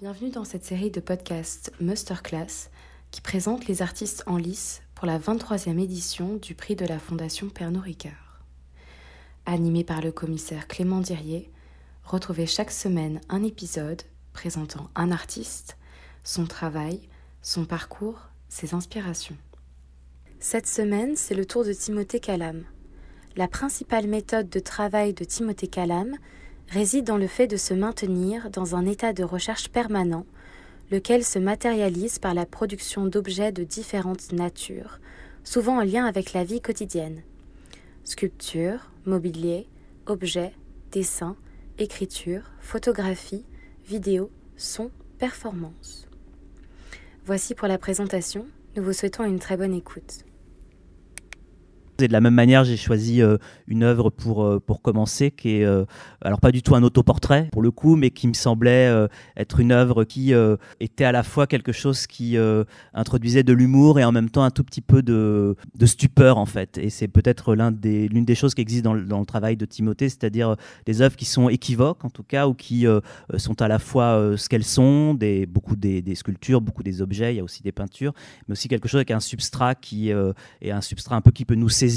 Bienvenue dans cette série de podcasts Masterclass qui présente les artistes en lice pour la 23e édition du prix de la Fondation Pernod Ricard. Animé par le commissaire Clément Dirier, retrouvez chaque semaine un épisode présentant un artiste, son travail, son parcours, ses inspirations. Cette semaine, c'est le tour de Timothée Calam. La principale méthode de travail de Timothée Calam réside dans le fait de se maintenir dans un état de recherche permanent, lequel se matérialise par la production d'objets de différentes natures, souvent en lien avec la vie quotidienne. Sculpture, mobilier, objets, dessins, écriture, photographie, vidéo, son, performance. Voici pour la présentation, nous vous souhaitons une très bonne écoute. Et de la même manière, j'ai choisi euh, une œuvre pour, euh, pour commencer, qui est euh, alors pas du tout un autoportrait pour le coup, mais qui me semblait être une œuvre qui était à la fois quelque chose qui introduisait de l'humour et en même temps un tout petit peu de, stupeur en fait. Et c'est peut-être l'une des, choses qui existe dans le, travail de Timothée, c'est-à-dire des œuvres qui sont équivoques en tout cas, ou qui sont à la fois ce qu'elles sont, beaucoup des, des, sculptures, beaucoup des objets, il y a aussi des peintures, mais aussi quelque chose avec un substrat qui est un substrat un peu qui peut nous saisir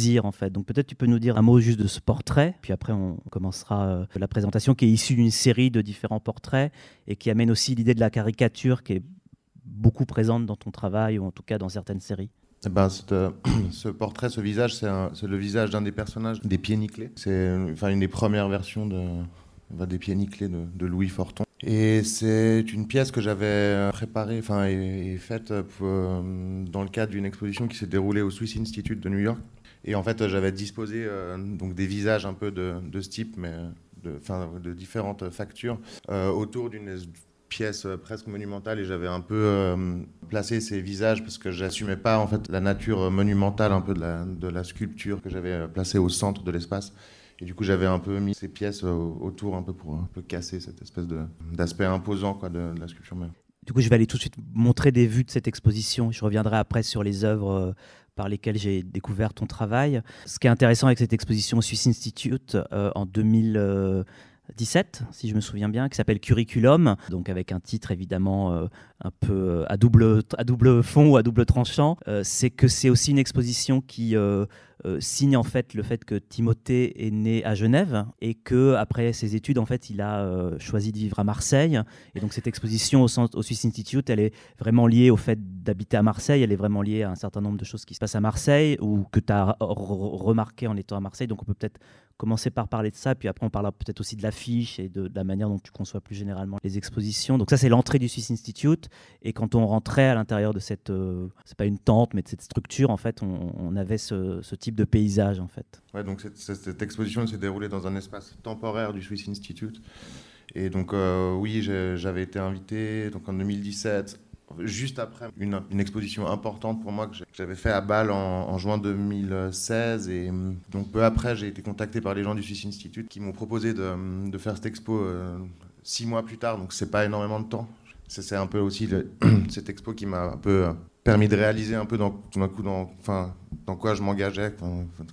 Donc peut-être tu peux nous dire un mot juste de ce portrait, puis après on commencera euh, la présentation qui est issue d'une série de différents portraits et qui amène aussi l'idée de la caricature qui est beaucoup présente dans ton travail ou en tout cas dans certaines séries. Eh ben, euh, ce portrait, ce visage, c'est le visage d'un des personnages des pieds nickelés. C'est enfin, une des premières versions de, des pieds nickelés de, de Louis Forton. Et c'est une pièce que j'avais préparée enfin, et, faite euh, dans le cadre d'une exposition qui s'est déroulée au Swiss Institute de New York. Et en fait, j'avais disposé euh, donc des visages un peu de, ce type, mais de, différentes factures, euh, autour d'une pièce presque monumentale et j'avais un peu euh, placé ces visages parce que j'assumais pas en fait la nature monumentale un peu de la sculpture que j'avais placée au centre de l'espace et du coup j'avais un peu mis ces pièces autour un peu pour un peu casser cette espèce d'aspect imposant quoi de, la sculpture même. Du coup je vais aller tout de suite montrer des vues de cette exposition je reviendrai après sur les œuvres par lesquels j'ai découvert ton travail. Ce qui est intéressant avec cette exposition au Swiss Institute euh, en 2017, si je me souviens bien, qui s'appelle Curriculum, donc avec un titre évidemment euh, un peu euh, à double, à double fond ou à double tranchant, c'est que c'est aussi une exposition qui signe en fait le fait que Timothée est né à Genève et que après ses études en fait il a choisi de vivre à Marseille et donc cette exposition au, Swiss Institute elle est vraiment liée au fait d'habiter à Marseille, elle est vraiment liée à un certain nombre de choses qui se passent à Marseille ou que tu as remarqué en étant à Marseille. Donc on peut peut-être commencer par parler de ça, puis après on parlera peut-être aussi de l'affiche et de, la manière dont tu conçois plus généralement les expositions. Donc ça c'est l'entrée du Swiss Institute et quand on rentrait à l'intérieur de cette, euh, c'est pas une tente mais de cette structure en fait, on, avait ce, type de paysage en fait. Ouais donc cette, exposition s'est déroulée dans un espace temporaire du Swiss Institute. Et donc euh, oui, j'avais été invité donc en 2017 juste après une, exposition importante pour moi que j'avais fait à Bâle en, juin 2016. Et hum, donc peu après, j'ai été contacté par les gens du Swiss Institute qui m'ont proposé de, faire cette expo euh, six mois plus tard. Donc c'est pas énormément de temps. C'est un peu aussi cette expo qui m'a un peu euh, permis de réaliser un peu dans, tout d'un coup dans, enfin, dans quoi je m'engageais,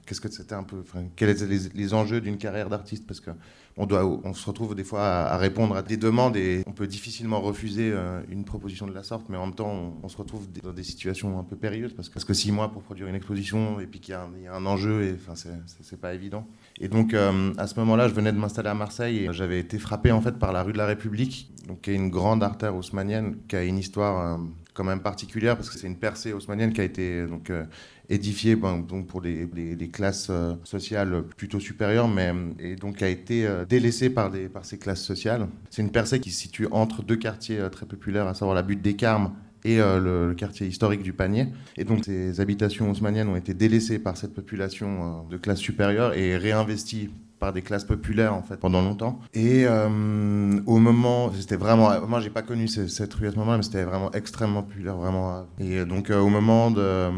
qu'est-ce que c'était un peu, quels étaient les, enjeux d'une carrière d'artiste, parce que on, doit, on se retrouve des fois à, répondre à des demandes et on peut difficilement refuser euh, une proposition de la sorte, mais en même temps on, se retrouve dans des situations un peu périlleuses, parce que, six mois pour produire une exposition et puis qu'il y, a un enjeu, et enfin c'est pas évident. Et donc euh, à ce moment-là, je venais de m'installer à Marseille et j'avais été frappé en fait par la rue de la République, donc qui est une grande artère haussmannienne qui a une histoire euh, quand même particulière parce que c'est une percée haussmannienne qui a été donc euh, édifiée donc pour les, classes euh, sociales plutôt supérieures, mais et donc a été euh, délaissée par ces classes sociales. C'est une percée qui se situe entre deux quartiers très populaires, à savoir la butte des Carmes et le, quartier historique du Panier. Et donc ces habitations haussmanniennes ont été délaissées par cette population de classe supérieure et réinvesties par des classes populaires en fait pendant longtemps. Et euh, au moment, c'était vraiment, moi j'ai pas connu cette rue à ce moment-là, mais c'était vraiment extrêmement populaire, vraiment. Et donc euh, au moment euh,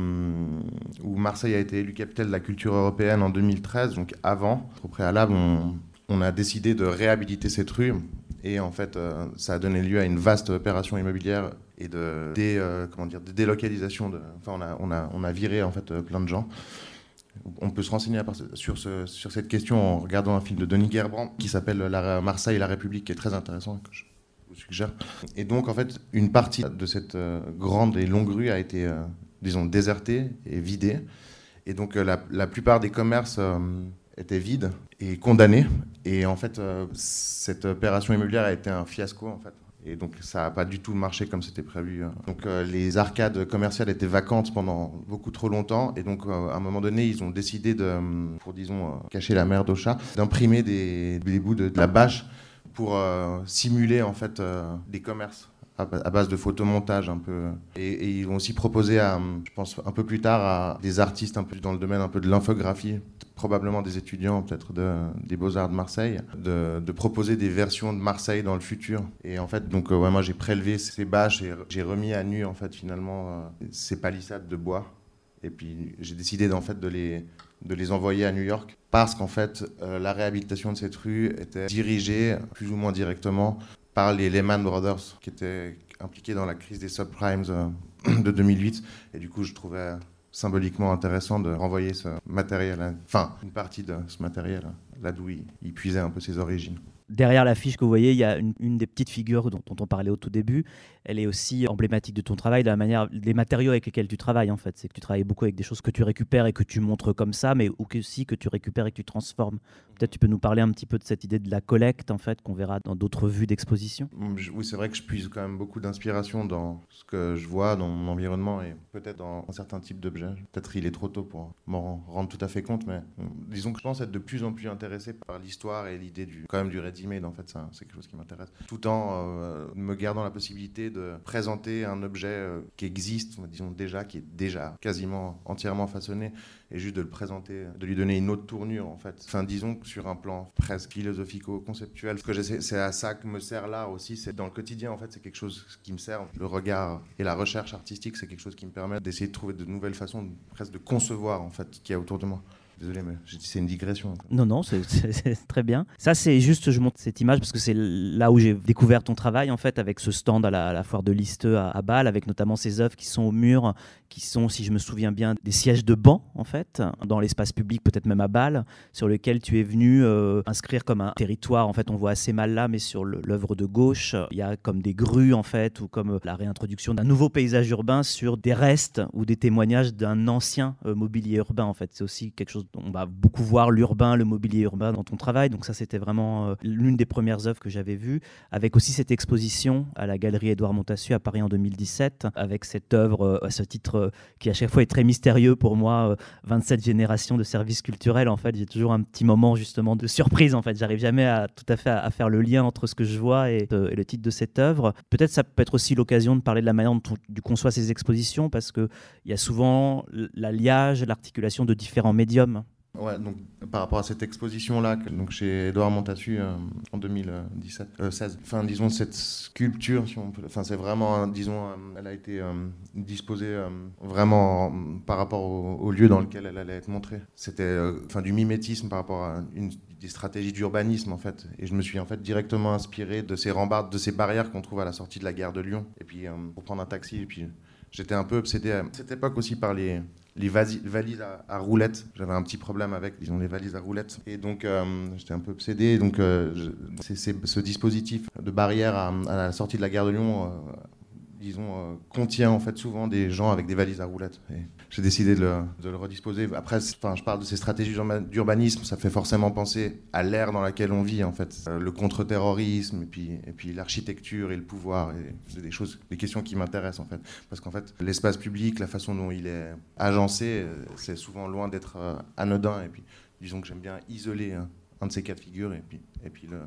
où Marseille a été élu capitale de la culture européenne en 2013, donc avant, au préalable, on, a décidé de réhabiliter cette rue. Et en fait, ça a donné lieu à une vaste opération immobilière et de, dé, comment dire, de délocalisation. De, enfin, on a, on, a, on a viré en fait plein de gens on peut se renseigner sur, cette question en regardant un film de Denis Gerbrand qui s'appelle Marseille et la République, qui est très intéressant, que je vous suggère. Et donc, en fait, une partie de cette grande et longue rue a été, disons, désertée et vidée. Et donc, la, la plupart des commerces étaient vides et condamnés. Et en fait, cette opération immobilière a été un fiasco, en fait. Et donc ça n'a pas du tout marché comme c'était prévu. Hein. Donc euh, les arcades commerciales étaient vacantes pendant beaucoup trop longtemps. Et donc euh, à un moment donné, ils ont décidé de, pour disons euh, cacher la merde au chat, d'imprimer des, bouts de, la bâche pour simuler en fait des commerces à, base de photomontage un peu. Et, ils ont aussi proposé, à, je pense un peu plus tard, à des artistes un peu dans le domaine un peu de l'infographie, probablement des étudiants peut-être de, des Beaux-Arts de Marseille, de, proposer des versions de Marseille dans le futur. Et en fait, donc, euh, moi j'ai prélevé ces bâches et j'ai remis à nu en fait finalement euh, ces palissades de bois. Et puis j'ai décidé en fait de les, de les envoyer à New York parce qu'en fait euh, la réhabilitation de cette rue était dirigée plus ou moins directement par les Lehman Brothers qui étaient impliqués dans la crise des subprimes de 2008. Et du coup, je trouvais symboliquement intéressant de renvoyer ce matériel, enfin une partie de ce matériel, là d'où il puisait un peu ses origines. Derrière l'affiche que vous voyez, il y a une, des petites figures dont, on parlait au tout début. Elle est aussi emblématique de ton travail, de la manière, des matériaux avec lesquels tu travailles en fait. C'est que tu travailles beaucoup avec des choses que tu récupères et que tu montres comme ça, mais aussi que tu récupères et que tu transformes. Peut-être tu peux nous parler un petit peu de cette idée de la collecte en fait qu'on verra dans d'autres vues d'exposition. Oui, c'est vrai que je puise quand même beaucoup d'inspiration dans ce que je vois dans mon environnement et peut-être dans un certain type d'objet. Peut-être il est trop tôt pour m'en rendre tout à fait compte, mais disons que je pense être de plus en plus intéressé par l'histoire et l'idée du quand même du en fait, c'est quelque chose qui m'intéresse. Tout en euh, me gardant la possibilité de présenter un objet euh, qui existe, disons déjà, qui est déjà quasiment entièrement façonné et juste de le présenter, de lui donner une autre tournure en fait. Enfin, disons sur un plan presque philosophico-conceptuel, ce que c'est à ça que me sert l'art aussi, c'est dans le quotidien en fait, c'est quelque chose qui me sert. Le regard et la recherche artistique, c'est quelque chose qui me permet d'essayer de trouver de nouvelles façons, presque de concevoir en fait ce qu'il y a autour de moi. Désolé, mais c'est une digression. Non, non, c'est très bien. Ça, c'est juste, je montre cette image parce que c'est là où j'ai découvert ton travail, en fait, avec ce stand à la, foire de Listeux à, Bâle, avec notamment ces œuvres qui sont au mur, qui sont, si je me souviens bien, des sièges de banc, en fait, dans l'espace public, peut-être même à Bâle, sur lequel tu es venu euh, inscrire comme un territoire. En fait, on voit assez mal là, mais sur l'œuvre de gauche, il y a comme des grues, en fait, ou comme la réintroduction d'un nouveau paysage urbain sur des restes ou des témoignages d'un ancien euh, mobilier urbain, en fait. C'est aussi quelque chose on va beaucoup voir l'urbain, le mobilier urbain dans ton travail. Donc ça, c'était vraiment euh, l'une des premières œuvres que j'avais vues, avec aussi cette exposition à la galerie Édouard Montassu à Paris en 2017, avec cette œuvre euh, à ce titre euh, qui à chaque fois est très mystérieux pour moi, 27 générations de services culturels. En fait, j'ai toujours un petit moment justement de surprise. En fait, j'arrive jamais à tout à fait à, faire le lien entre ce que je vois et, le titre de cette œuvre. Peut-être ça peut être aussi l'occasion de parler de la manière dont tu conçois ces expositions, parce qu'il y a souvent l'alliage, l'articulation de différents médiums. Ouais, donc par rapport à cette exposition-là, donc chez Edouard Montassu euh, en 2017, 16. Euh, enfin, disons cette sculpture, si on peut, enfin c'est vraiment, disons, euh, elle a été disposée vraiment par rapport au, lieu dans lequel elle allait être montrée. C'était, enfin, du mimétisme par rapport à une des stratégies d'urbanisme en fait. Et je me suis en fait directement inspiré de ces rambardes, de ces barrières qu'on trouve à la sortie de la gare de Lyon. Et puis pour prendre un taxi, et puis j'étais un peu obsédé à cette époque aussi par les les valises à, roulettes. J'avais un petit problème avec, disons, les valises à roulettes. Et donc, euh, j'étais un peu obsédé. Donc, euh, ce dispositif de barrière à, la sortie de la gare de Lyon, euh, disons, contient en fait souvent des gens avec des valises à roulettes. Et j'ai décidé de le, redisposer. Après, enfin, je parle de ces stratégies d'urbanisme, ça fait forcément penser à l'ère dans laquelle on vit, en fait. Euh, le contre-terrorisme, et puis, et puis l'architecture et le pouvoir. C'est des choses, des questions qui m'intéressent, en fait. Parce qu'en fait, l'espace public, la façon dont il est agencé, euh, c'est souvent loin d'être euh, anodin. Et puis, disons que j'aime bien isoler un de ces cas de figure et puis, et puis le,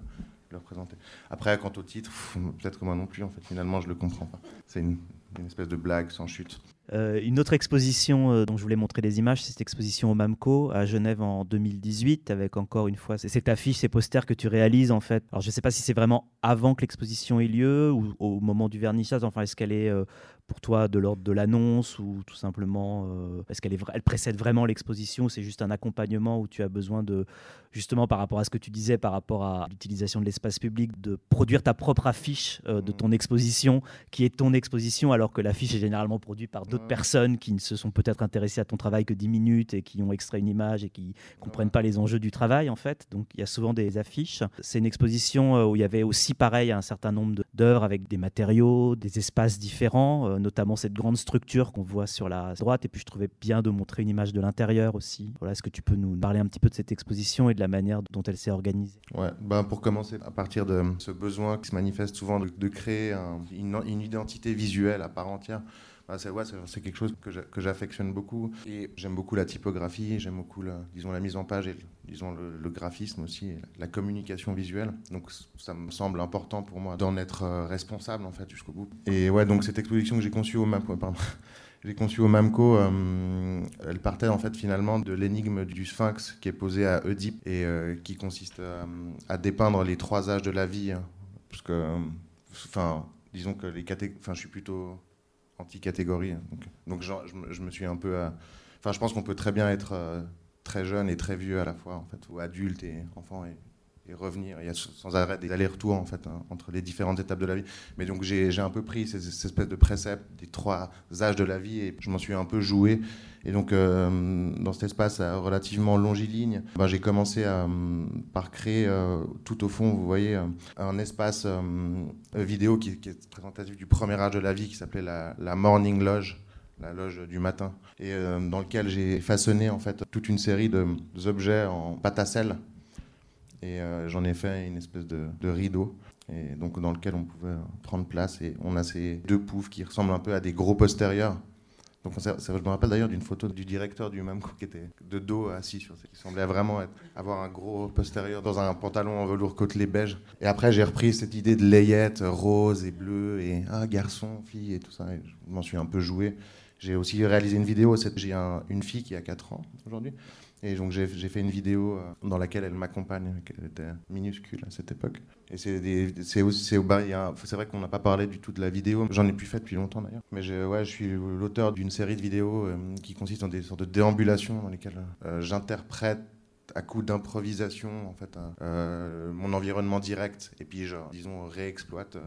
le représenter. Après, quant au titre, peut-être que moi non plus, en fait, finalement, je le comprends pas. C'est une espèce de blague sans chute. Euh, une autre exposition euh, dont je voulais montrer des images, c'est cette exposition au MAMCO à Genève en 2018, avec encore une fois cette affiche, ces posters que tu réalises en fait. Alors je ne sais pas si c'est vraiment avant que l'exposition ait lieu ou au moment du vernissage. Enfin, est-ce qu'elle est, euh, pour toi de l'ordre de l'annonce ou tout simplement est-ce qu'elle est, elle précède vraiment l'exposition C'est juste un accompagnement où tu as besoin de justement par rapport à ce que tu disais par rapport à l'utilisation de l'espace public, de produire ta propre affiche de mmh. ton exposition qui est ton exposition alors que l'affiche est généralement produite par d'autres personnes qui ne se sont peut-être intéressées à ton travail que 10 minutes et qui ont extrait une image et qui comprennent pas les enjeux du travail en fait. Donc il y a souvent des affiches. C'est une exposition euh, où il y avait aussi pareil un certain nombre d'œuvres avec des matériaux, des espaces différents, euh, notamment cette grande structure qu'on voit sur la droite. Et puis je trouvais bien de montrer une image de l'intérieur aussi. Voilà, est-ce que tu peux nous parler un petit peu de cette exposition et de la manière dont elle s'est organisée? Ouais, ben pour commencer, à partir de ce besoin qui se manifeste souvent de, créer une, une identité visuelle à part entière. Bah, c'est ouais, quelque chose que j'affectionne beaucoup. Et j'aime beaucoup la typographie, j'aime beaucoup la, disons, la mise en page et disons, le, graphisme aussi, la communication visuelle. Donc ça me semble important pour moi d'en être euh, responsable en fait jusqu'au bout. Et ouais, donc cette exposition que j'ai conçue au MAMCO, euh, elle partait en fait finalement de l'énigme du sphinx qui est posé à Oedipe et euh, qui consiste à, dépeindre les trois âges de la vie. Hein. parce que, enfin, disons que les catégories, enfin, je suis plutôt anti-catégorie. Hein, donc, donc je, me suis un peu. Euh, enfin, je pense qu'on peut très bien être euh, très jeune et très vieux à la fois, en fait, ou adulte et enfant et, revenir. Il y a sans arrêt des allers-retours en fait hein, entre les différentes étapes de la vie. Mais donc j'ai un peu pris ces, ces espèces de préceptes des trois âges de la vie et je m'en suis un peu joué. Et donc, euh, dans cet espace euh, relativement longiligne, ben, j'ai commencé euh, par créer tout au fond, vous voyez, un espace vidéo qui, est présentatif du premier âge de la vie, qui s'appelait la, Morning Lodge la loge du matin, et dans lequel j'ai façonné en fait toute une série d'objets en pâte à sel, et j'en ai fait une espèce de, de, rideau, et donc dans lequel on pouvait prendre place, et on a ces deux poufs qui ressemblent un peu à des gros postérieurs, donc, je me rappelle d'ailleurs d'une photo du directeur du MAMCO qui était de dos assis sur Il semblait vraiment avoir un gros postérieur dans un pantalon en velours côtelé beige. Et après, j'ai repris cette idée de layette rose et bleu et un garçon, fille et tout ça. je m'en suis un peu joué. J'ai aussi réalisé une vidéo. J'ai une fille qui a 4 ans aujourd'hui. Et donc j'ai fait une vidéo euh, dans laquelle elle m'accompagne, elle était minuscule à cette époque. Et c'est vrai qu'on n'a pas parlé du tout de la vidéo. J'en ai plus fait depuis longtemps d'ailleurs. Mais ouais, je suis l'auteur d'une série de vidéos euh, qui consiste en des sortes de déambulations dans lesquelles euh, j'interprète à coup d'improvisation en fait mon environnement direct et puis je disons réexploite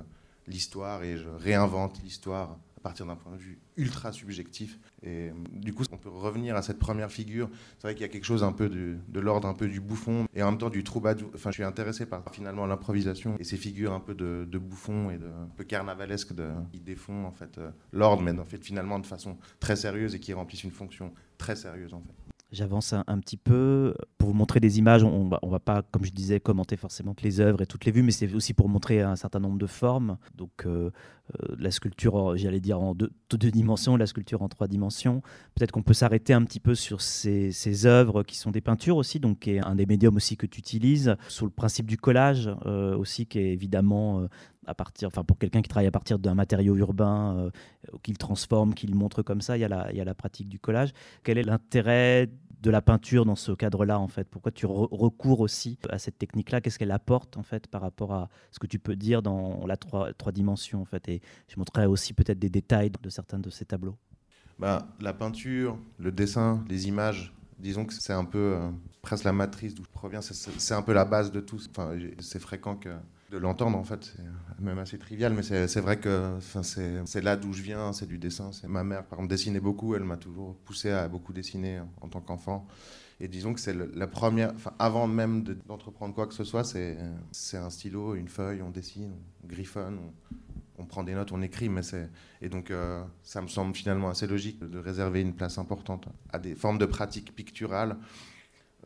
l'histoire et je réinvente l'histoire partir d'un point de vue ultra subjectif. Et du coup, on peut revenir à cette première figure. C'est vrai qu'il y a quelque chose un peu de l'ordre un peu du bouffon et en même temps du troubadour. Enfin, je suis intéressé par finalement l'improvisation et ces figures un peu de, de bouffon et de un peu carnavalesque de, qui défont en fait euh, l'ordre, mais en fait finalement de façon très sérieuse et qui remplissent une fonction très sérieuse en fait. J'avance un, petit peu pour vous montrer des images. On ne va, pas, comme je disais, commenter forcément toutes les œuvres et toutes les vues, mais c'est aussi pour montrer un certain nombre de formes. Donc euh, euh, la sculpture, j'allais dire en deux, dimensions, la sculpture en trois dimensions. Peut-être qu'on peut, s'arrêter un petit peu sur ces, œuvres qui sont des peintures aussi, donc qui est un des médiums aussi que tu utilises, sur le principe du collage euh, aussi, qui est évidemment à partir, enfin pour quelqu'un qui travaille à partir d'un matériau urbain, euh, qu'il transforme, qu'il montre comme ça, il y, a la, pratique du collage. Quel est l'intérêt de la peinture dans ce cadre-là en fait? Pourquoi tu recours aussi à cette technique-là? Qu'est-ce qu'elle apporte en fait par rapport à ce que tu peux dire dans la trois, trois dimensions en fait? Et je montrerai aussi peut-être des détails de certains de ces tableaux. Bah, la peinture, le dessin, les images, disons que c'est un peu euh, presque la matrice d'où je proviens. C'est un peu la base de tout. Enfin, c'est fréquent que de l'entendre en fait. C'est même assez trivial, mais c'est vrai que c'est là d'où je viens, c'est du dessin. C'est ma mère, par exemple, dessinait beaucoup. Elle m'a toujours poussé à beaucoup dessiner en tant qu'enfant. Et disons que c'est la première, avant même d'entreprendre quoi que ce soit, c'est un stylo, une feuille, on dessine, on griffonne, on, prend des notes, on écrit. Mais et donc euh, ça me semble finalement assez logique de réserver une place importante à des formes de pratiques picturales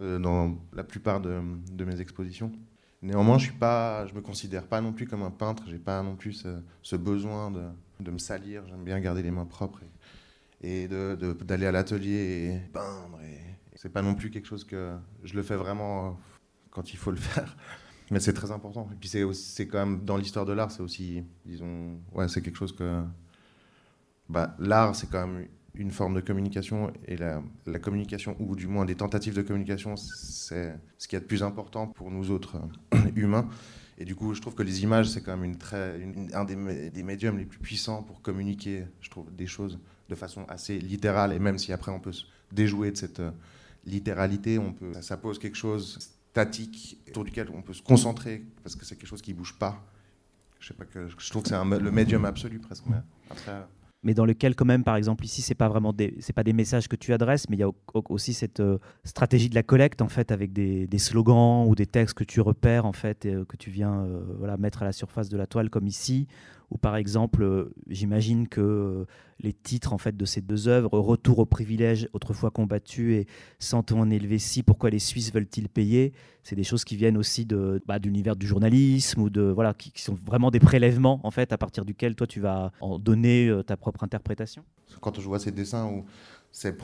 euh, dans la plupart de mes expositions. Néanmoins, je ne me considère pas non plus comme un peintre. J'ai pas non plus ce, besoin de, me salir. J'aime bien garder les mains propres et, d'aller à l'atelier et peindre. Et, c'est pas non plus quelque chose que je le fais vraiment quand il faut le faire. Mais c'est très important. Et puis c'est quand même dans l'histoire de l'art, c'est aussi, disons, ouais, c'est quelque chose que bah, l'art, c'est quand même une forme de communication et la, communication, ou du moins des tentatives de communication, c'est ce qui est de plus important pour nous autres euh, humains. Et du coup, je trouve que les images, c'est quand même une très, un des, médiums les plus puissants pour communiquer, je trouve, des choses de façon assez littérale. Et même si après on peut se déjouer de cette euh, littéralité, on peut, ça pose quelque chose statique autour duquel on peut se concentrer parce que c'est quelque chose qui bouge pas. Je sais pas que je trouve que c'est le médium absolu presque. Après, mais dans lequel quand même, par exemple, ici, c'est pas vraiment pas des messages que tu adresses, mais il y a aussi cette euh, stratégie de la collecte en fait, avec des, slogans ou des textes que tu repères en fait, et, que tu viens voilà mettre à la surface de la toile, comme ici, ou par exemple, euh, j'imagine que euh, les titres en fait de ces deux œuvres, Retour aux privilèges autrefois combattus et Santons en si pourquoi les Suisses veulent-ils payer C'est des choses qui viennent aussi de, bah, l'univers du journalisme ou de voilà, qui, sont vraiment des prélèvements en fait à partir duquel toi tu vas en donner euh, ta propre interprétation. Quand je vois ces dessins où c'est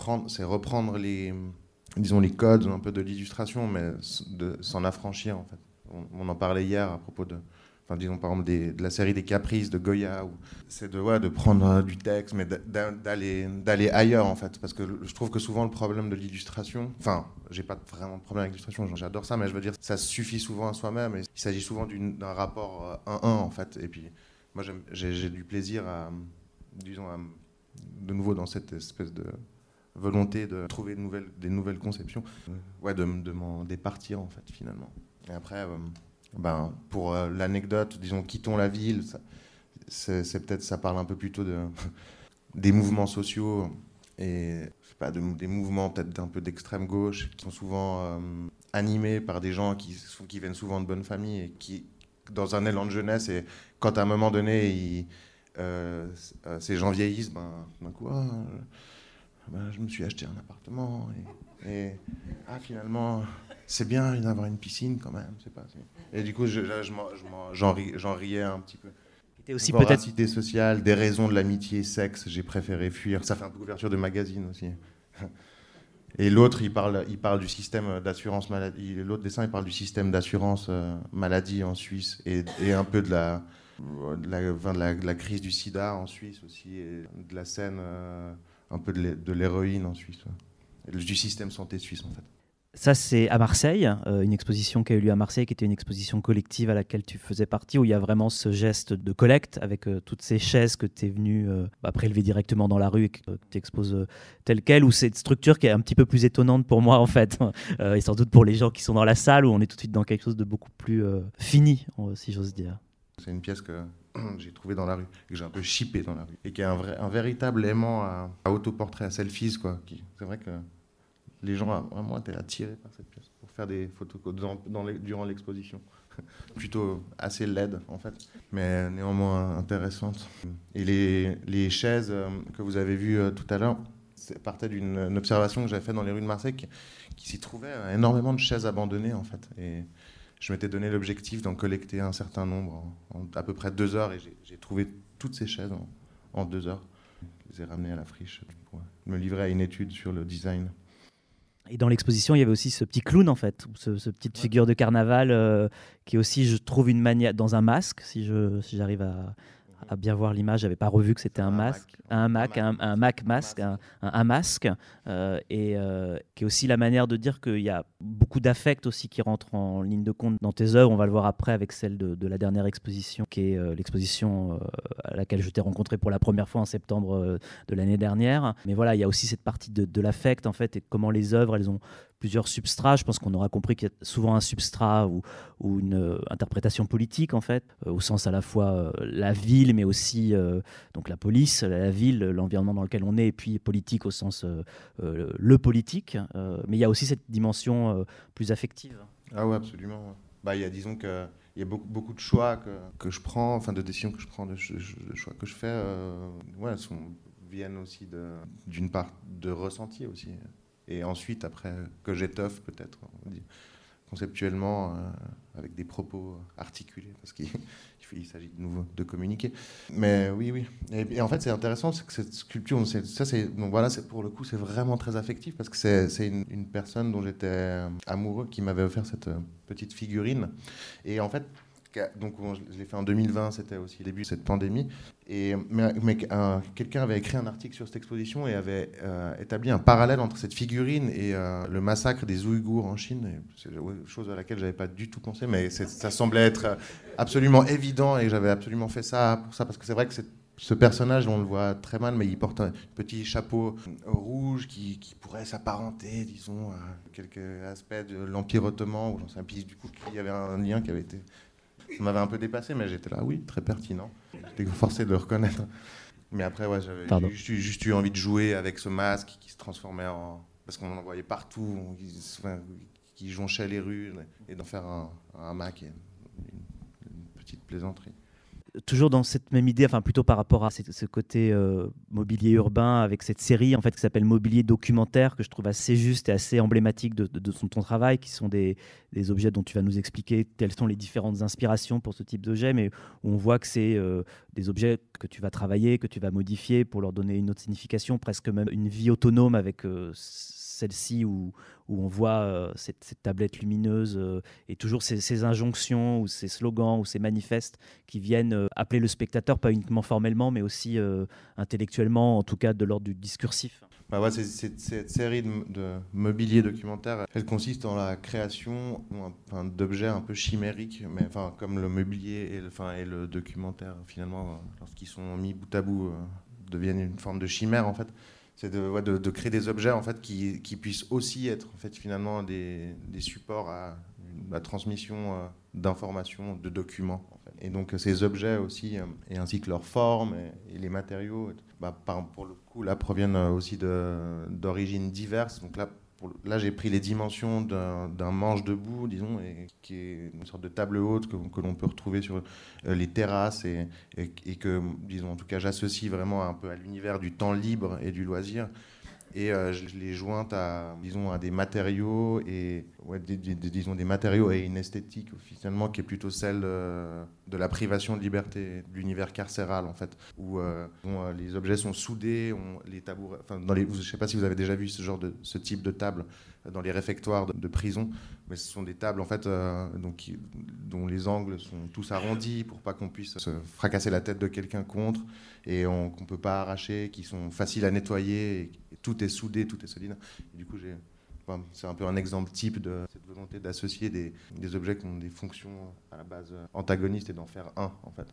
reprendre les disons les codes un peu de l'illustration, mais de s'en affranchir en fait. on en parlait hier à propos de disons par exemple de la série des Caprices de Goya, c'est de, ouais, de prendre euh, du texte, mais d'aller, ailleurs en fait, parce que je trouve que souvent le problème de l'illustration, enfin j'ai pas vraiment de problème avec l'illustration, j'adore ça, mais je veux dire ça suffit souvent à soi-même, et il s'agit souvent d'un rapport 1-1 euh, en fait, et puis moi j'ai, du plaisir à, disons, de nouveau dans cette espèce de volonté de trouver de nouvelles, des nouvelles conceptions, ouais, de, de m'en départir en fait finalement. Et après, euh, ben, pour euh, l'anecdote, disons, quittons la ville, c'est peut-être, ça parle un peu plutôt de, des mouvements sociaux et pas, de, des mouvements peut-être un peu d'extrême gauche qui sont souvent euh, animés par des gens qui, viennent souvent de bonnes familles et qui, dans un élan de jeunesse, et quand à un moment donné, euh, ces gens vieillissent, ben, d'un coup, ah, ben, je me suis acheté un appartement et, et ah, finalement c'est bien d'avoir une piscine quand même. Pas, et du coup, j'en riais un petit peu. C'était aussi peut-être cité sociale, des raisons de l'amitié, sexe. J'ai préféré fuir. Ça fait un peu couverture de magazine aussi. Et l'autre, il parle, il parle du système d'assurance maladie. L'autre dessin, il parle du système d'assurance euh, maladie en Suisse et, un peu de la, de la, de la, crise du sida en Suisse aussi, et de la scène, euh, un peu de l'héroïne en Suisse. Du système santé suisse en fait. Ça, c'est à Marseille, euh, une exposition qui a eu lieu à Marseille, qui était une exposition collective à laquelle tu faisais partie, où il y a vraiment ce geste de collecte avec euh, toutes ces chaises que tu es venu euh, bah, prélever directement dans la rue et que tu exposes telle quelle, ou cette structure qui est un petit peu plus étonnante pour moi, en fait, et sans doute pour les gens qui sont dans la salle, où on est tout de suite dans quelque chose de beaucoup plus fini, si j'ose dire. C'est une pièce que j'ai trouvée dans la rue, que j'ai un peu chippée dans la rue, et qui est un véritable aimant à, autoportrait, à selfies, quoi. C'est vrai que les gens ont vraiment été attirés par cette pièce pour faire des photos durant l'exposition. Plutôt assez laide en fait, mais néanmoins intéressante. Et les, chaises euh, que vous avez vues euh, tout à l'heure, partait d'une observation que j'avais faite dans les rues de Marseille, qui, s'y trouvait euh, énormément de chaises abandonnées en fait. Et je m'étais donné l'objectif d'en collecter un certain nombre en, à peu près deux heures, et j'ai trouvé toutes ces chaises en, en deux heures. Je les ai ramenées à la friche pour me livrer à une étude sur le design. Et dans l'exposition, il y avait aussi ce petit clown, en fait, ce, ce petite figure de carnaval euh, qui aussi, je trouve, une manière, dans un masque, si j'arrive si à, à bien voir l'image, j'avais pas revu que c'était un, masque, un Mac, un, un Mac masque, un, un masque, euh, et euh, qui est aussi la manière de dire qu'il y a beaucoup d'affect aussi qui rentre en ligne de compte dans tes œuvres. On va le voir après avec celle de, la dernière exposition, qui est euh, l'exposition à laquelle je t'ai rencontré pour la première fois en septembre de l'année dernière. Mais voilà, il y a aussi cette partie de, de l'affect en fait et comment les œuvres elles ont plusieurs substrats. Je pense qu'on aura compris qu'il y a souvent un substrat ou, une euh, interprétation politique, en fait, euh, au sens à la fois euh, la ville, mais aussi donc la police, la ville, l'environnement dans lequel on est, et puis politique au sens le politique. mais il y a aussi cette dimension plus affective. Ah oui, absolument. Bah, il y a, disons que il y a beaucoup, beaucoup de choix que, que, je prends, enfin de décisions que je prends, de, choix que je fais, ouais, sont, viennent aussi d'une part de ressenti aussi et ensuite, après, que j'étoffe peut-être, conceptuellement, euh, avec des propos articulés, parce qu'il s'agit de nouveau de communiquer. Mais oui, oui. Et, en fait, c'est intéressant, c'est que cette sculpture, ça, c'est, donc voilà, pour le coup, c'est vraiment très affectif, parce que c'est, une, une, personne dont j'étais amoureux qui m'avait offert cette euh, petite figurine. Et en fait, donc je l'ai fait en 2020, c'était aussi le début de cette pandémie. Et, mais, quelqu'un avait écrit un article sur cette exposition et avait euh, établi un parallèle entre cette figurine et euh, le massacre des Ouïghours en Chine. C'est une chose à laquelle j'avais pas du tout pensé, mais ça semblait être absolument évident et j'avais absolument fait ça pour ça parce que c'est vrai que ce personnage, on le voit très mal, mais il porte un petit chapeau rouge qui, pourrait s'apparenter, disons, à quelques aspects de l'Empire ottoman, ou j'en sais Puis du coup, il y avait un lien qui avait été ça m'avait un peu dépassé, mais j'étais là, oui, très pertinent. J'étais forcé de le reconnaître. Mais après, ouais, j'avais juste, juste, eu envie de jouer avec ce masque qui se transformait en. Parce qu'on en voyait partout, qui, qui jonchait les rues, et d'en faire un, un Mac et une petite plaisanterie toujours dans cette même idée, enfin plutôt par rapport à ce, côté euh, mobilier urbain avec cette série en fait qui s'appelle Mobilier documentaire que je trouve assez juste et assez emblématique de, ton travail, qui sont des, des, objets dont tu vas nous expliquer quelles sont les différentes inspirations pour ce type d'objet, mais où on voit que c'est euh, des objets que tu vas travailler, que tu vas modifier pour leur donner une autre signification, presque même une vie autonome avec euh, celle-ci où, où on voit euh, cette, tablette lumineuse euh, et toujours ces, injonctions ou ces slogans ou ces manifestes qui viennent euh, appeler le spectateur, pas uniquement formellement, mais aussi intellectuellement, en tout cas de l'ordre du discursif. Bah ouais, cette, série de, mobilier documentaire, elle consiste en la création d'objets un peu chimériques, mais enfin, comme le mobilier et le, et le documentaire, finalement, lorsqu'ils sont mis bout à bout, deviennent une forme de chimère, en fait c'est de, créer des objets en fait qui, puissent aussi être en fait finalement des, supports à la transmission euh, d'informations, de documents. Et donc ces objets aussi, euh, et ainsi que leur forme et, les matériaux, bah, pour le coup là proviennent aussi d'origines diverses. Donc là là, j'ai pris les dimensions d'un manche debout, disons, et qui est une sorte de table haute que, l'on peut retrouver sur euh, les terrasses et, et, que, disons, en tout cas, j'associe vraiment un peu à l'univers du temps libre et du loisir et euh, je les jointe à, disons, à des matériaux et disons, des matériaux et une esthétique finalement qui est plutôt celle euh, de la privation de liberté, de l'univers carcéral en fait, où euh, les objets sont soudés, les tabourets, enfin, je ne sais pas si vous avez déjà vu ce genre de ce type de table dans les réfectoires de, prison, mais ce sont des tables en fait donc, dont les angles sont tous arrondis pour pas qu'on puisse se fracasser la tête de quelqu'un contre et qu'on ne peut pas arracher, qui sont faciles à nettoyer. Et, tout est soudé, tout est solide. du coup, c'est un peu un exemple type de cette volonté d'associer des, des, objets qui ont des fonctions à la base antagonistes et d'en faire un, en fait.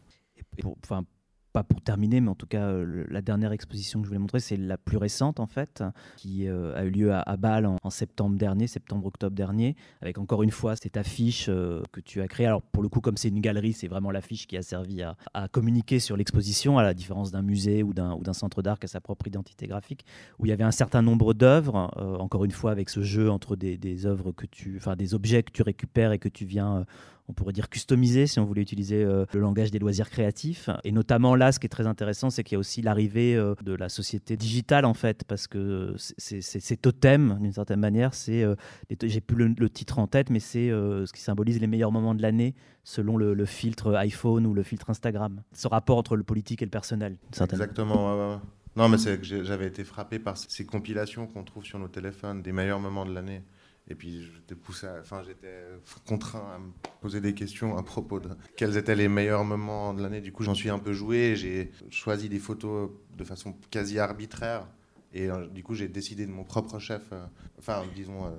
Et enfin, pas pour terminer, mais en tout cas, euh, la dernière exposition que je voulais montrer, c'est la plus récente en fait, qui euh, a eu lieu à, Bâle en, septembre dernier, septembre-octobre dernier, avec encore une fois cette affiche euh, que tu as créée. Alors pour le coup, comme c'est une galerie, c'est vraiment l'affiche qui a servi à, communiquer sur l'exposition, à la différence d'un musée ou d'un centre d'art qui a sa propre identité graphique, où il y avait un certain nombre d'œuvres, encore une fois avec ce jeu entre des, des œuvres que tu, enfin des objets que tu récupères et que tu viens on pourrait dire customisé si on voulait utiliser euh, le langage des loisirs créatifs. Et notamment là, ce qui est très intéressant, c'est qu'il y a aussi l'arrivée euh, de la société digitale en fait, parce que ces totems, d'une certaine manière, c'est, euh, j'ai plus le, titre en tête, mais c'est ce qui symbolise les meilleurs moments de l'année selon le, filtre iPhone ou le filtre Instagram. Ce rapport entre le politique et le personnel. Exactement. Non, mais c'est que j'avais été frappé par ces compilations qu'on trouve sur nos téléphones des meilleurs moments de l'année. Et puis j'étais poussé, enfin j'étais contraint à me poser des questions à propos de quels étaient les meilleurs moments de l'année. Du coup, j'en suis un peu joué. J'ai choisi des photos de façon quasi arbitraire. Et euh, du coup, j'ai décidé de mon propre chef, euh, enfin, disons, euh,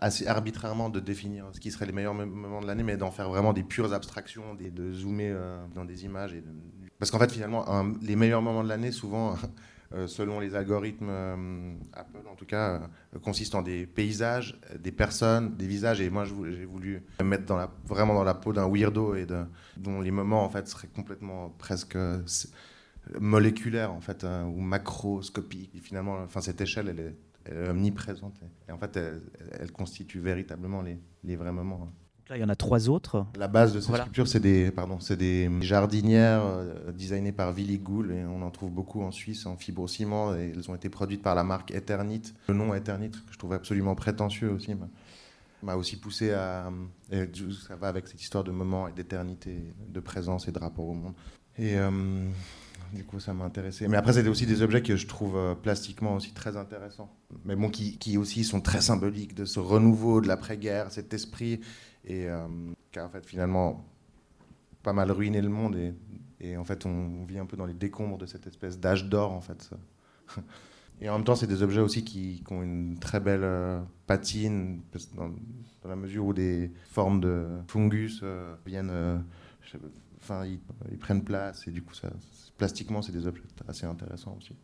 assez arbitrairement de définir ce qui serait les meilleurs moments de l'année, mais d'en faire vraiment des pures abstractions, de zoomer dans des images. Et Parce qu'en fait, finalement, les meilleurs moments de l'année, souvent, selon les algorithmes euh, Apple en tout cas, euh, consistent en des paysages, des personnes, des visages. Et moi, j'ai voulu me mettre vraiment dans la peau d'un weirdo dont les moments en fait seraient complètement presque moléculaires en fait ou macroscopiques. Finalement, enfin cette échelle, elle est, omniprésente et, en fait, elle, constitue véritablement les, les vrais moments. Il y en a trois autres. La base de ces sculptures, c'est des, pardon, c'est des jardinières euh, designées par Willy Goul et on en trouve beaucoup en Suisse en fibrociment et elles ont été produites par la marque Eternit. Le nom Eternit, que je trouve absolument prétentieux aussi, m'a aussi poussé à. Et ça va avec cette histoire de moment et d'éternité, de présence et de rapport au monde. Et euh, du coup, ça m'a intéressé. Mais après, c'était aussi des objets que je trouve euh, plastiquement aussi très intéressants. Mais bon, qui, qui aussi sont très symboliques de ce renouveau de l'après-guerre, cet esprit et euh, qui a en fait finalement pas mal ruiné le monde et, en fait on vit un peu dans les décombres de cette espèce d'âge d'or en fait. Et en même temps, c'est des objets aussi qui, ont une très belle euh, patine, dans, la mesure où des formes de fungus euh, viennent, enfin, ils, prennent place, et du coup, ça, plastiquement, c'est des objets assez intéressants aussi.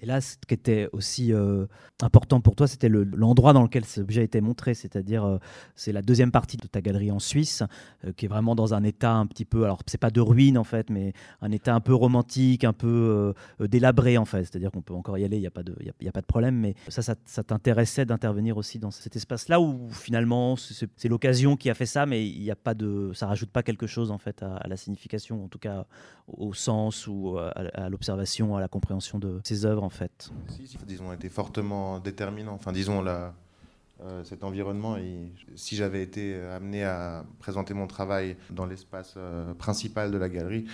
Et là, ce qui était aussi euh, important pour toi, c'était l'endroit dans lequel cet objet a été montré, c'est-à-dire euh, c'est la deuxième partie de ta galerie en Suisse, euh, qui est vraiment dans un état un petit peu, alors c'est pas de ruine en fait, mais un état un peu romantique, un peu délabré en fait, c'est-à-dire qu'on peut encore y aller, il n'y a, pas de, y a, pas de problème, mais ça, ça, t'intéressait d'intervenir aussi dans cet espace-là où finalement c'est l'occasion qui a fait ça, mais il y a pas de, ça rajoute pas quelque chose en fait à, la signification, en tout cas au sens ou à l'observation, à la compréhension de ces œuvres en fait. Si, disons, été fortement déterminant. Enfin, disons, là, euh, cet environnement, si j'avais été amené à présenter mon travail dans l'espace euh, principal de la galerie,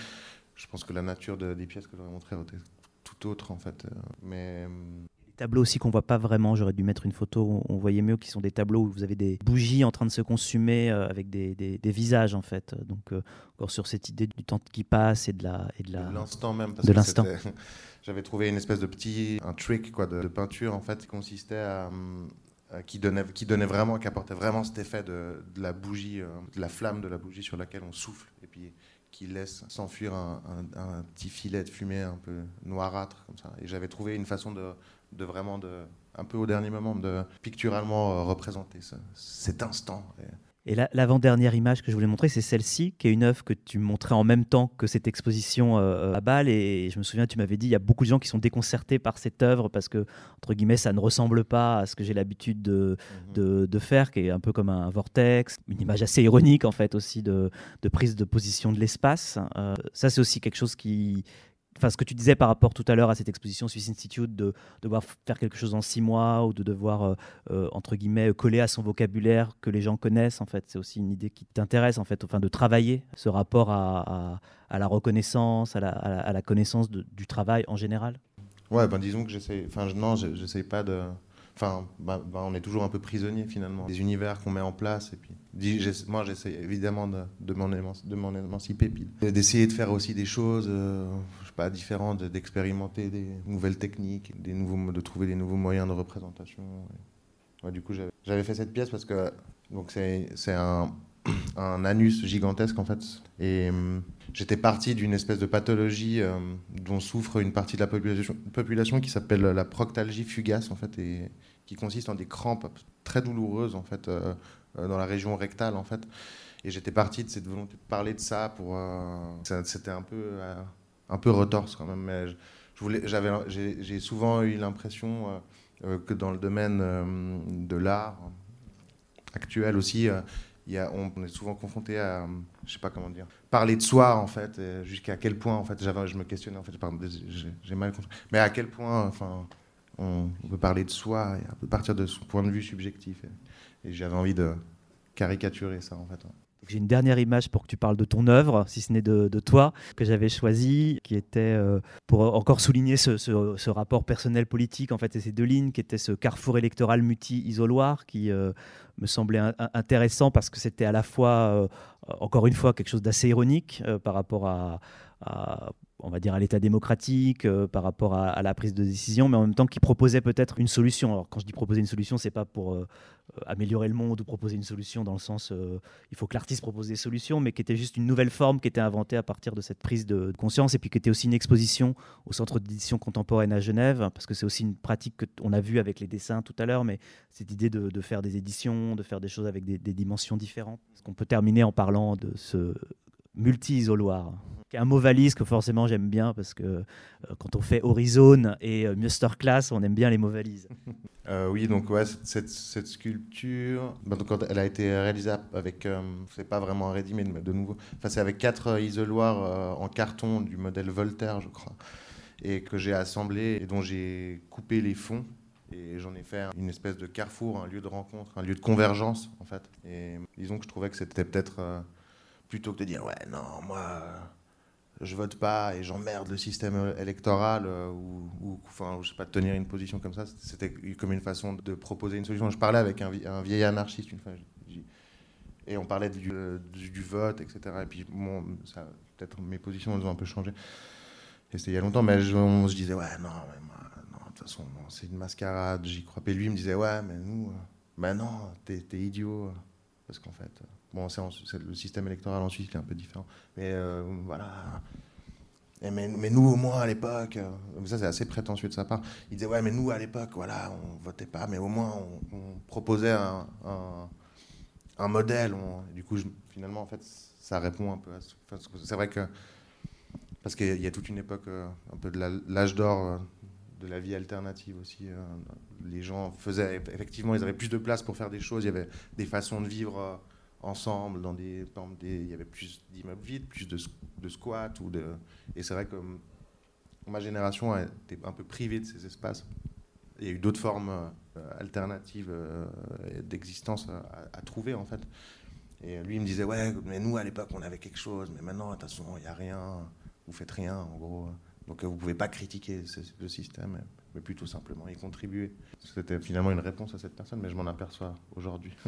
je pense que la nature des pièces que j'aurais montrées aurait été tout autre, en fait. Euh, mais tableaux aussi qu'on voit pas vraiment. J'aurais dû mettre une photo, on voyait mieux, qui sont des tableaux où vous avez des bougies en train de se consumer euh, avec des, des, visages en fait. Donc euh, encore sur cette idée du temps qui passe et de la et de l'instant même. de l'instant. J'avais trouvé une espèce de petit un trick quoi de, peinture en fait qui consistait à, qui donnait qui donnait vraiment qui apportait vraiment cet effet de, de la bougie, euh, de la flamme de la bougie sur laquelle on souffle et puis qui laisse s'enfuir un, un, petit filet de fumée un peu noirâtre comme ça. Et j'avais trouvé une façon de de vraiment, de, un peu au dernier moment, de picturalement euh, représenter cet instant. Et l'avant-dernière image que je voulais montrer, c'est celle-ci, qui est une œuvre que tu montrais en même temps que cette exposition euh, à Bâle. Et je me souviens, tu m'avais dit, il y a beaucoup de gens qui sont déconcertés par cette œuvre parce que, entre guillemets, ça ne ressemble pas à ce que j'ai l'habitude de, mhm. de, faire, qui est un peu comme un vortex, une image assez ironique, en fait, aussi de, de prise de position de l'espace. Euh, ça, c'est aussi quelque chose qui, ce que tu disais par rapport tout à l'heure à cette exposition Swiss Institute, de, devoir faire quelque chose en six mois ou de devoir, euh, euh, entre guillemets, coller à son vocabulaire que les gens connaissent, en fait, c'est aussi une idée qui t'intéresse, en fait, enfin, de travailler ce rapport à, la reconnaissance, à la, connaissance du travail en général. Ouais, ben disons que j'essaie, enfin, non, j'essaie pas de Enfin, bah, bah, on est toujours un peu prisonnier finalement des univers qu'on met en place. Et puis, moi, j'essaie évidemment de, m'en émanciper, puis d'essayer de faire aussi des choses, euh, différentes, d'expérimenter des nouvelles techniques, de trouver des nouveaux moyens de représentation. du coup, j'avais fait cette pièce parce que donc c'est un, un anus gigantesque en fait. Et hum, j'étais parti d'une espèce de pathologie euh, dont souffre une partie de la population, qui s'appelle la proctalgie fugace en fait et qui consiste en des crampes très douloureuses en fait euh, euh, dans la région rectale en fait. Et j'étais parti de cette volonté de parler de ça pour c'était un peu un peu retorse quand même mais j'ai souvent eu l'impression que dans le domaine de l'art actuel aussi on, est souvent confronté à, je sais pas comment dire, parler de soi en fait, jusqu'à quel point en fait, je me questionnais en fait, j'ai mal compris, mais à quel point, enfin, on, peut parler de soi à partir de son point de vue subjectif. Et, j'avais envie de caricaturer ça en fait. J'ai une dernière image pour que tu parles de ton œuvre, si ce n'est de, toi, que j'avais choisi, qui était euh, pour encore souligner ce, rapport personnel politique, en fait, et ces deux lignes, qui étaient ce carrefour électoral muti-isoloir, qui euh, me semblait intéressant parce que c'était à la fois, euh, encore une fois, quelque chose d'assez ironique par rapport à, on va dire, à l'état démocratique, euh, par rapport à, la prise de décision, mais en même temps qui proposait peut-être une solution. Alors quand je dis proposer une solution, c'est pas pour euh, améliorer le monde ou proposer une solution dans le sens euh, il faut que l'artiste propose des solutions, mais qui était juste une nouvelle forme qui était inventée à partir de cette prise de, conscience, et puis qui était aussi une exposition au Centre d'édition contemporaine à Genève, parce que c'est aussi une pratique qu'on a vue avec les dessins tout à l'heure, mais cette idée de, faire des éditions, de faire des choses avec des, des dimensions différentes. Est-ce qu'on peut terminer en parlant de ce multi-isoloir un mot valise que forcément j'aime bien parce que euh, quand on fait Horizon et euh, Class, on aime bien les mots valises. Euh, oui, donc cette, sculpture, bah, donc, elle a été réalisée avec, euh, c'est pas vraiment un ready mais de nouveau, enfin, c'est avec quatre isoloirs en carton du modèle Voltaire, je crois, et que j'ai assemblé et dont j'ai coupé les fonds. Et j'en ai fait une espèce de carrefour, un lieu de rencontre, un lieu de convergence, en fait. Et disons que je trouvais que c'était peut-être plutôt que de dire, ouais, non, moi, je vote pas et j'emmerde le système électoral euh, ou, enfin, je sais pas, tenir une position comme ça, c'était comme une façon de proposer une solution. Je parlais avec un, vieil anarchiste une fois, et on parlait du, du, vote, etc. Et puis, peut-être mes positions, elles ont un peu changé. Et c'était il y a longtemps, mais je, on se disait, ouais, non, mais moi, de toute façon, c'est une mascarade, j'y crois. Et lui me disait, ouais, mais nous, euh, ben non, t'es idiot. Parce qu'en fait, Bon, c'est le système électoral en Suisse qui est un peu différent. Mais euh, voilà. mais, mais, nous, au moins, à l'époque, ça c'est assez prétentieux de sa part, il disait, ouais, mais nous, à l'époque, voilà, on votait pas, mais au moins, on, proposait un, un, modèle. du coup, finalement, en fait, ça répond un peu à ce. c'est vrai que. Parce qu'il y a toute une époque, un peu de l'âge d'or de la vie alternative aussi. les gens faisaient, effectivement, ils avaient plus de place pour faire des choses, il y avait des façons de vivre ensemble dans des, il y avait plus d'immeubles vides, plus de, de squats ou de, et c'est vrai que ma génération était un peu privée de ces espaces. Il y a eu d'autres formes euh, alternatives euh, d'existence à, trouver en fait. Et lui il me disait ouais mais nous à l'époque on avait quelque chose, mais maintenant de toute façon il n'y a rien, vous faites rien en gros. Donc vous pouvez pas critiquer ce, le système, mais plutôt simplement y contribuer. C'était finalement une réponse à cette personne, mais je m'en aperçois aujourd'hui.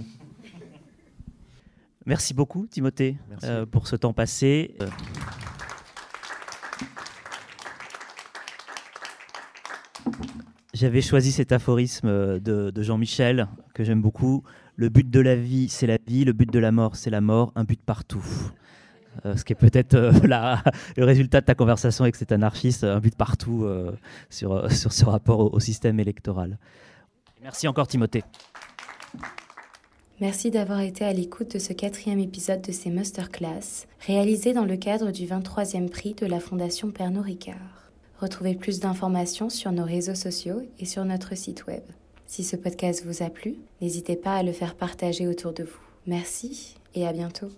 Merci beaucoup, Timothée, euh, pour ce temps passé. Euh, j'avais choisi cet aphorisme euh, de, Jean-Michel, que j'aime beaucoup. Le but de la vie, c'est la vie. Le but de la mort, c'est la mort. Un but partout. Ce qui est peut-être le résultat de ta conversation avec cet anarchiste, un but partout sur, sur ce rapport au système électoral. Merci encore, Timothée. Merci d'avoir été à l'écoute de ce quatrième épisode de ces masterclass, réalisé dans le cadre du 23e prix de la Fondation Pernod Ricard. Retrouvez plus d'informations sur nos réseaux sociaux et sur notre site web. Si ce podcast vous a plu, n'hésitez pas à le faire partager autour de vous. Merci et à bientôt.